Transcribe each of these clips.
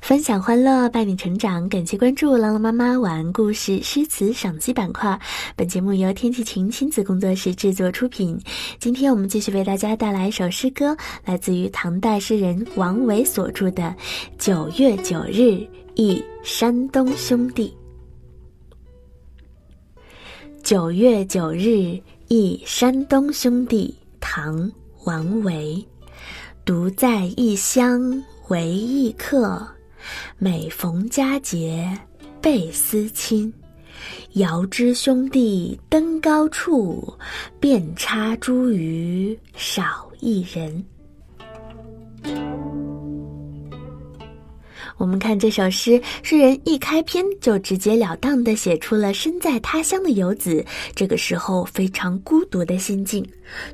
分享欢乐，伴你成长。感谢关注“朗朗妈妈晚安故事诗词赏析”板块。本节目由天气晴亲子工作室制作出品。今天我们继续为大家带来一首诗歌，来自于唐代诗人王维所著的《九月九日忆山东兄弟》。九月九日忆山东兄弟，唐·王维。独在异乡为异客。每逢佳节倍思亲，遥知兄弟登高处，遍插茱萸少一人。我们看这首诗，诗人一开篇就直截了当地写出了身在他乡的游子这个时候非常孤独的心境。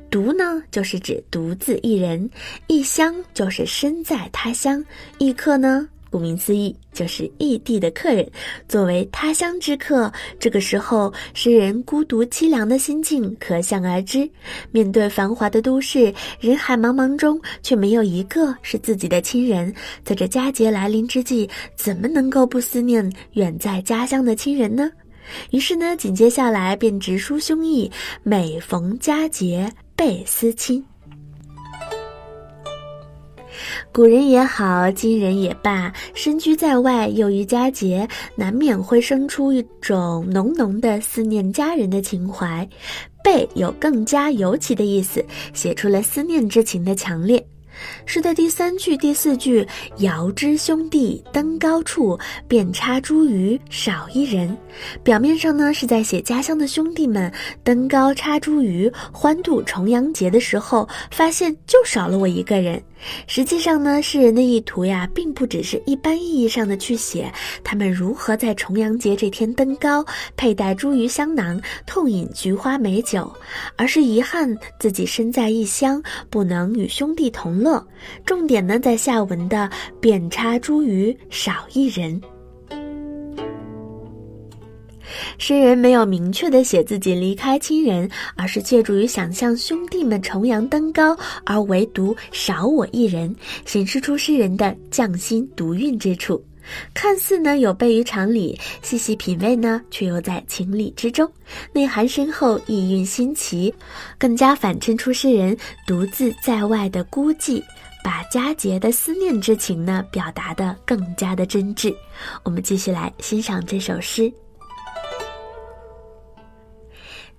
独呢，就是指独自一人；异乡就是身在他乡；异客呢。顾名思义，就是异地的客人。作为他乡之客，这个时候诗人孤独凄凉的心境可想而知。面对繁华的都市，人海茫茫中却没有一个是自己的亲人。在这佳节来临之际，怎么能够不思念远在家乡的亲人呢？于是呢，紧接下来便直抒胸臆：每逢佳节倍思亲。古人也好，今人也罢，身居在外，又于佳节，难免会生出一种浓浓的思念家人的情怀。倍有更加尤其的意思，写出了思念之情的强烈。诗的第三句、第四句“遥知兄弟登高处，遍插茱萸少一人”，表面上呢是在写家乡的兄弟们登高插茱萸、欢度重阳节的时候，发现就少了我一个人。实际上呢，诗人的意图呀，并不只是一般意义上的去写他们如何在重阳节这天登高，佩戴茱萸香囊，痛饮菊花美酒，而是遗憾自己身在异乡，不能与兄弟同乐。重点呢，在下文的“遍插茱萸少一人”。诗人没有明确的写自己离开亲人，而是借助于想象兄弟们重阳登高，而唯独少我一人，显示出诗人的匠心独运之处。看似呢有悖于常理，细细品味呢却又在情理之中，内涵深厚，意蕴新奇，更加反衬出诗人独自在外的孤寂，把佳节的思念之情呢表达的更加的真挚。我们继续来欣赏这首诗。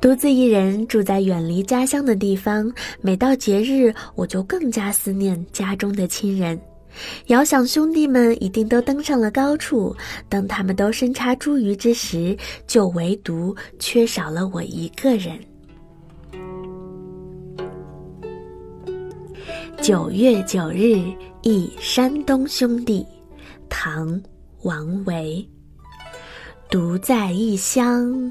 独自一人住在远离家乡的地方，每到节日，我就更加思念家中的亲人。遥想兄弟们一定都登上了高处，当他们都身插茱萸之时，就唯独缺少了我一个人。九月九日忆山东兄弟，唐·王维。独在异乡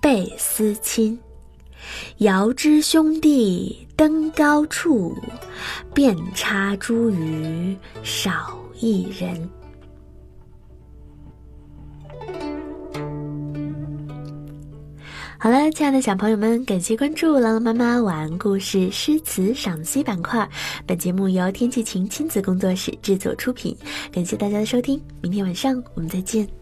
倍思亲，遥知兄弟登高处，遍插茱萸少一人。好了，亲爱的小朋友们，感谢关注“朗朗妈妈晚安故事诗词赏析”板块。本节目由天气晴亲子工作室制作出品，感谢大家的收听，明天晚上我们再见。